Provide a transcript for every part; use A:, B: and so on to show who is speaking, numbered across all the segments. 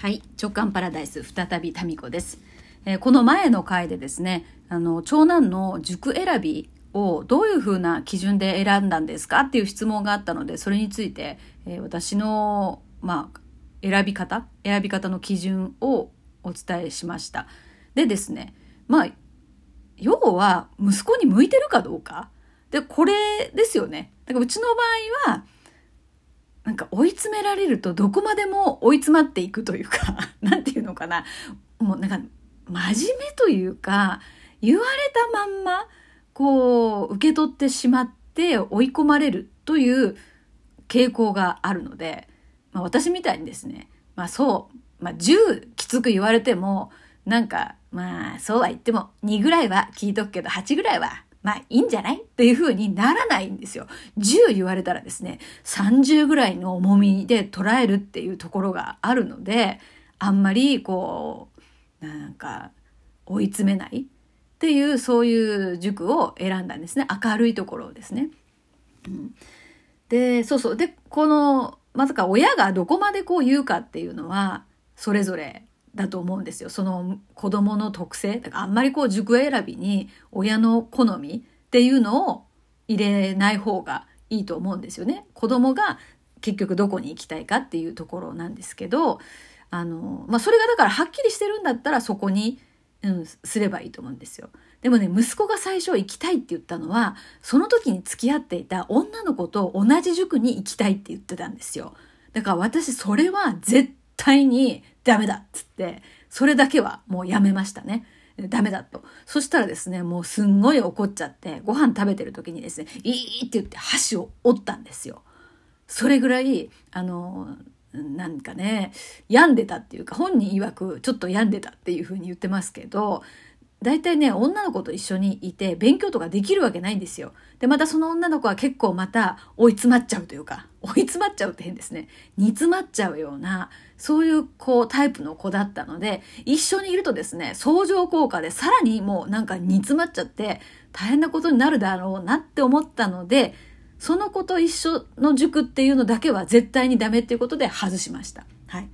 A: はい、直感パラダイス再びタミコです。えーこの前の回でですね、あの長男の塾選びをどういうふうな基準で選んだんですか？っていう質問があったので、それについて、えー私のまあ選び方、選び方の基準をお伝えしました。でですね、まあ要は息子に向いてるかどうか？で、これですよね。だからうちの場合は、なんか追い詰められるとどこまでも追い詰まっていくというか、なんていうのかな。もうなんか真面目というか、言われたまんま、こう、受け取ってしまって追い込まれるという傾向があるので、まあ私みたいにですね、まあそう、まあ10きつく言われても、なんか、まあそうは言っても2ぐらいは聞いとくけど8ぐらいはまあいいんじゃない？っていう風にならないんですよ。10言われたらですね、30ぐらいの重みで捉えるっていうところがあるので、あんまりこう、なんか追い詰めないっていうそういう塾を選んだんですね。明るいところをですね。で、そうそう。で、この、まさか親がどこまでこう言うかっていうのは、それぞれだと思うんですよ。その子供の特性。だからあんまりこう塾選びに親の好みっていうのを入れない方がいいと思うんですよね。子供が結局どこに行きたいかっていうところなんですけど、あの、まあ、それがだからはっきりしてるんだったらそこに、うん、すればいいと思うんですよ。でもね、息子が最初行きたいって言ったのは、その時に付き合っていた女の子と同じ塾に行きたいって言ってたんですよ。だから私それは絶対にダメだっつって、それだけはもうやめましたね。ダメだと。そしたらですね、もうすんごい怒っちゃって、ご飯食べてる時にですね、いいって言って箸を折ったんですよ。それぐらい、あの、なんかね、病んでたっていうか、本人曰くちょっと病んでたっていうふうに言ってますけど、大体ね、女の子と一緒にいて勉強とかできるわけないんですよ。で、またその女の子は結構また追い詰まっちゃうというか、追い詰まっちゃうって変ですね。煮詰まっちゃうような、そういうこうタイプの子だったので、一緒にいるとですね、相乗効果でさらにもうなんか煮詰まっちゃって大変なことになるだろうなって思ったので、その子と一緒の塾っていうのだけは絶対にダメっていうことで外しました。はい。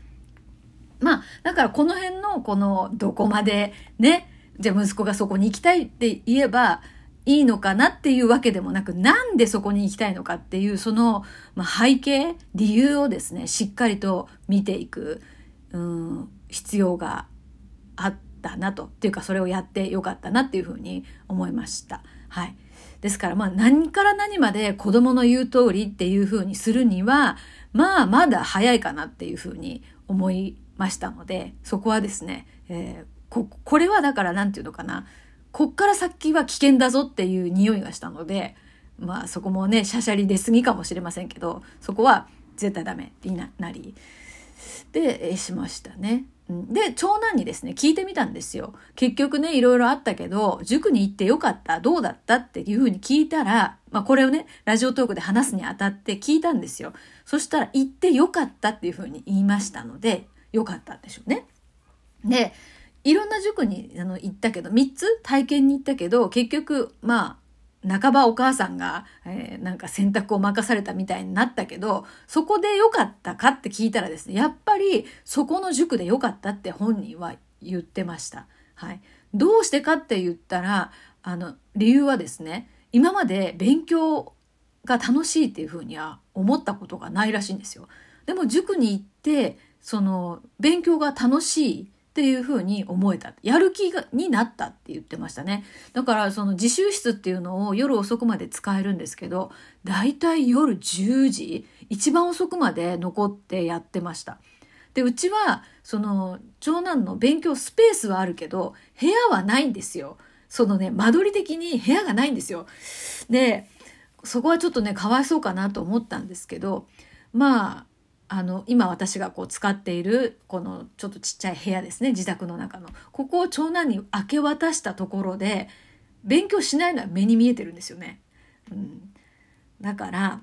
A: まあ、だからこの辺のこのどこまでね、じゃあ息子がそこに行きたいって言えばいいのかなっていうわけでもなく、なんでそこに行きたいのかっていうその、ま、背景、理由をですね、しっかりと見ていく、うん、必要があったなと。っていうかそれをやってよかったなっていうふうに思いました。はい。ですからまあ何から何まで子供の言う通りっていうふうにするには、まあまだ早いかなっていうふうに思いましたので、そこはですね、えーこ、これはだからなんていうのかな、こっから先は危険だぞっていう匂いがしたので、まあそこもね、しゃしゃり出過ぎかもしれませんけど、そこは絶対ダメにななり、で、えしましたね。で、長男にですね、聞いてみたんですよ。結局ね、いろいろあったけど、塾に行ってよかったどうだったっていうふうに聞いたら、まあこれをね、ラジオトークで話すにあたって聞いたんですよ。そしたら、行ってよかったっていうふうに言いましたので、よかったんでしょうね。で、いろんな塾にあの行ったけど、3つ体験に行ったけど、結局、まあ、半ばお母さんが、えーなんか選択を任されたみたいになったけど、そこで良かったかって聞いたらですね、やっぱりそこの塾で良かったって本人は言ってました。はい。どうしてかって言ったら、あの、理由はですね、今まで勉強が楽しいっていうふうには思ったことがないらしいんですよ。でも塾に行って、その、勉強が楽しいっていうふうに思えた。やる気がになったって言ってましたね。だからその自習室っていうのを夜遅くまで使えるんですけど、だいたい夜10時、一番遅くまで残ってやってました。で、うちは、その、長男の勉強スペースはあるけど、部屋はないんですよ。そのね、間取り的に部屋がないんですよ。で、そこはちょっとね、かわいそうかなと思ったんですけど、まあ、あの、今私がこう使っている、このちょっとちっちゃい部屋ですね、自宅の中の。ここを長男に明け渡したところで、勉強しないのは目に見えてるんですよね。うん。だから、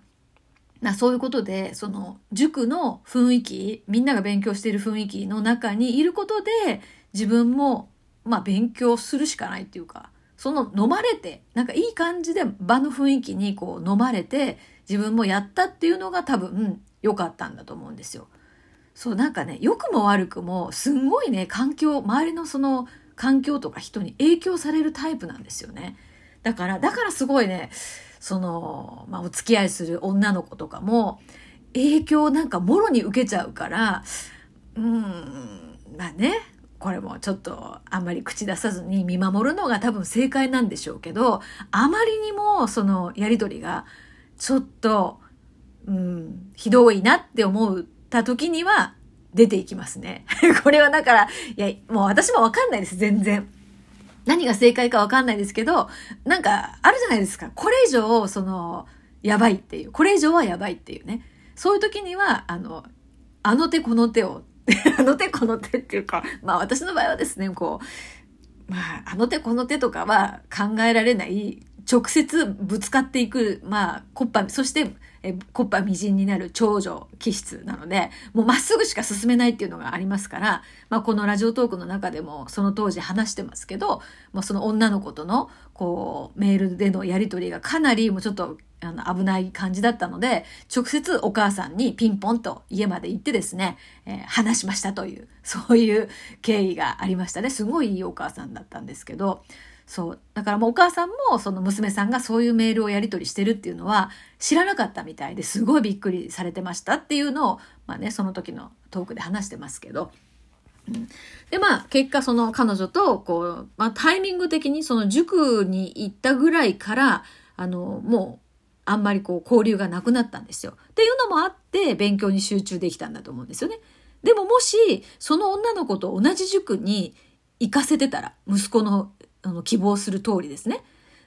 A: なそういうことで、その塾の雰囲気、みんなが勉強している雰囲気の中にいることで、自分も、まあ勉強するしかないっていうか、その飲まれて、なんかいい感じで場の雰囲気にこう飲まれて、自分もやったっていうのが多分良かったんだと思うんですよ。そうなんかね良くも悪くもすんごいね環境周りのその環境とか人に影響されるタイプなんですよね。だからだからすごいねその、まあ、お付き合いする女の子とかも影響なんかもろに受けちゃうからうんまあねこれもちょっとあんまり口出さずに見守るのが多分正解なんでしょうけどあまりにもそのやり取りがちょっと、うん、ひどいなって思った時には出ていきますね。これはだから、いや、もう私もわかんないです、全然。何が正解かわかんないですけど、なんかあるじゃないですか。これ以上、その、やばいっていう。これ以上はやばいっていうね。そういう時には、あの、あの手この手を、あの手この手っていうか、まあ私の場合はですね、こう、まああの手この手とかは考えられない直接ぶつかっていく、まあ、コッパ、そして、え、コッパみじんになる長女気質なので、もうまっすぐしか進めないっていうのがありますから、まあ、このラジオトークの中でもその当時話してますけど、まあ、その女の子との、こう、メールでのやりとりがかなりもうちょっと、あの、危ない感じだったので、直接お母さんにピンポンと家まで行ってですね、えー、話しましたという、そういう経緯がありましたね。すごいいいお母さんだったんですけど、そう。だからもうお母さんもその娘さんがそういうメールをやり取りしてるっていうのは知らなかったみたいですごいびっくりされてましたっていうのを、まあね、その時のトークで話してますけど。うん、で、まあ結果その彼女とこう、まあタイミング的にその塾に行ったぐらいから、あの、もうあんまりこう交流がなくなったんですよ。っていうのもあって勉強に集中できたんだと思うんですよね。でももしその女の子と同じ塾に行かせてたら、息子のあの希望する通りですね。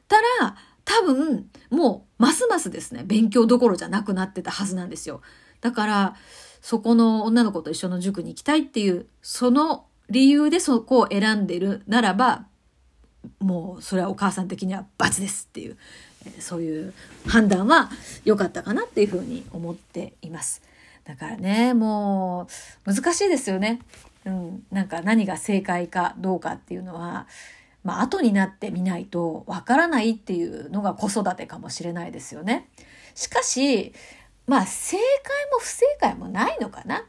A: たら、多分、もう、ますますですね、勉強どころじゃなくなってたはずなんですよ。だから、そこの女の子と一緒の塾に行きたいっていう、その理由でそこを選んでるならば、もう、それはお母さん的には罰ですっていう、そういう判断は良かったかなっていうふうに思っています。だからね、もう、難しいですよね。うん、なんか何が正解かどうかっていうのは、まあ後になってみないとわからないっていうのが子育てかもしれないですよね。しかし、まあ正解も不正解もないのかな。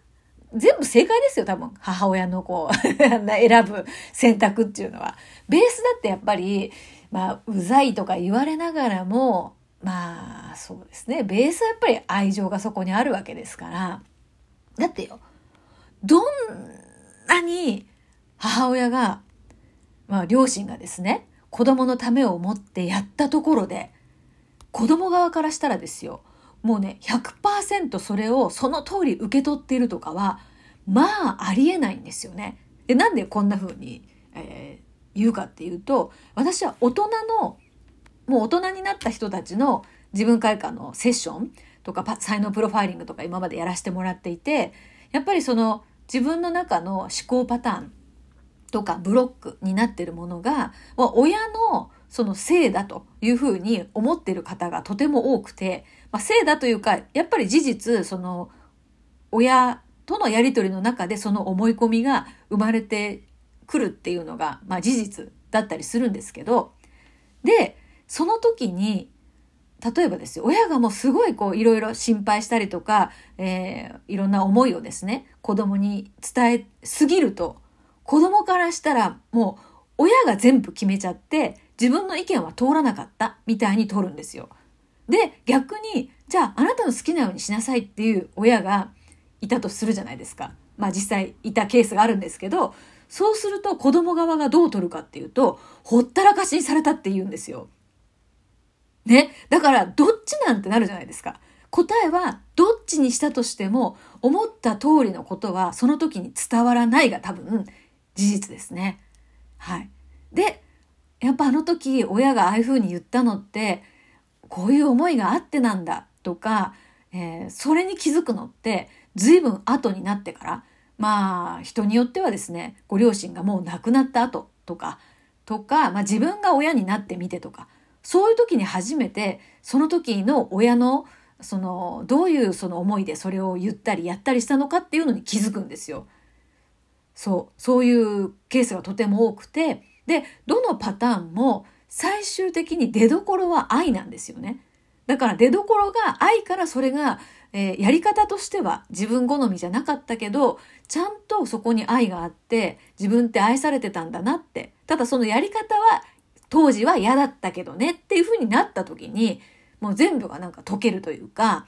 A: 全部正解ですよ、多分。母親のこう 選ぶ選択っていうのは。ベースだってやっぱり、まあ、うざいとか言われながらも、まあ、そうですね。ベースはやっぱり愛情がそこにあるわけですから。だってよ、どんなに母親がまあ、両親がですね、子供のためを思ってやったところで、子供側からしたらですよ、もうね、100%それをその通り受け取っているとかは、まあ、ありえないんですよね。で、なんでこんな風に、えー、言うかっていうと、私は大人の、もう大人になった人たちの自分開花のセッションとか、才能プロファイリングとか今までやらせてもらっていて、やっぱりその自分の中の思考パターンとかブロックになってるものが、親のそのせいだというふうに思ってる方がとても多くて、まあ、せいだというか、やっぱり事実、その、親とのやりとりの中でその思い込みが生まれてくるっていうのが、まあ、事実だったりするんですけど、で、その時に、例えばですよ、親がもうすごいこういろいろ心配したりとか、えー、いろんな思いをですね、子供に伝えすぎると、子供からしたらもう親が全部決めちゃって自分の意見は通らなかったみたいに取るんですよ。で、逆に、じゃああなたの好きなようにしなさいっていう親がいたとするじゃないですか。まあ実際いたケースがあるんですけど、そうすると子供側がどう取るかっていうと、ほったらかしにされたって言うんですよ。ね？だから、どっちなんてなるじゃないですか。答えは、どっちにしたとしても、思った通りのことは、その時に伝わらないが多分、事実ですね。はい。で、やっぱあの時親がああいうふうに言ったのってこういう思いがあってなんだとか、えー、それに気づくのって随分後になってからまあ人によってはですねご両親がもう亡くなった後とかとか、まあ、自分が親になってみてとかそういう時に初めてその時の親のそのどういうその思いでそれを言ったりやったりしたのかっていうのに気づくんですよ。そう、そういうケースがとても多くて、で、どのパターンも最終的に出どころは愛なんですよね。だから出どころが愛からそれが、えー、やり方としては自分好みじゃなかったけど、ちゃんとそこに愛があって、自分って愛されてたんだなって。ただそのやり方は当時は嫌だったけどねっていう風になった時に、もう全部がなんか解けるというか、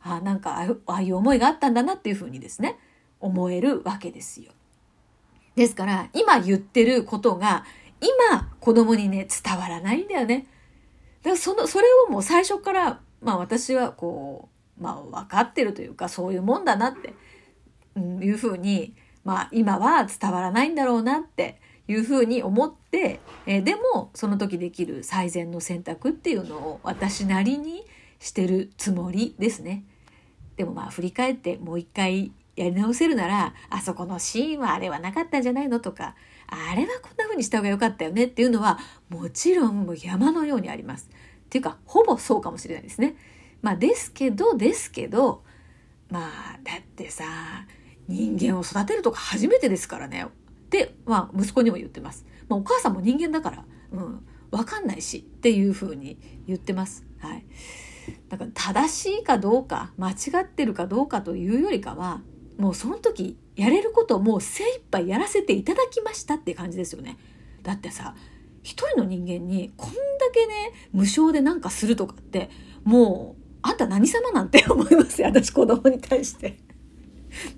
A: ああなんかああいう思いがあったんだなっていう風にですね、思えるわけですよ。ですから、今言ってることが、今子供にね、伝わらないんだよね。だからその、それをもう最初から、まあ私はこう、まあ分かってるというか、そういうもんだなって、うん、いうふうに、まあ今は伝わらないんだろうなっていうふうに思って、えー、でもその時できる最善の選択っていうのを私なりにしてるつもりですね。でもまあ振り返ってもう一回やり直せるなら、あそこのシーンはあれはなかったんじゃないのとか、あれはこんな風にした方が良かったよねっていうのは、もちろんもう山のようにあります。っていうか、ほぼそうかもしれないですね。まあですけど、ですけど、まあ、だってさ、人間を育てるとか初めてですからね。って、まあ息子にも言ってます。まあお母さんも人間だから、うん、わかんないしっていう風に言ってます。はい。だから正しいかどうか、間違ってるかどうかというよりかは、もうその時やれることをもう精一杯やらせていただきましたって感じですよね。だってさ一人の人間にこんだけね無償でなんかするとかってもうあんた何様なんて思いますよ私子供に対して。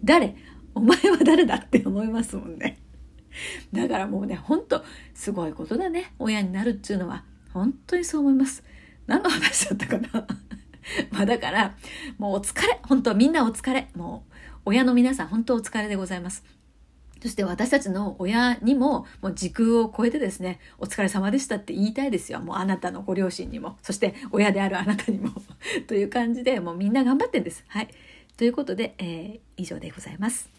A: 誰お前は誰だって思いますもんね。だからもうねほんとすごいことだね親になるっていうのは本当にそう思います。何の話だったかな まあだからもうお疲れ本当みんなお疲れもう親の皆さん本当お疲れでございます。そして私たちの親にももう時空を超えてですね、お疲れ様でしたって言いたいですよ。もうあなたのご両親にも、そして親であるあなたにも という感じで、もうみんな頑張ってんです。はい。ということで、えー、以上でございます。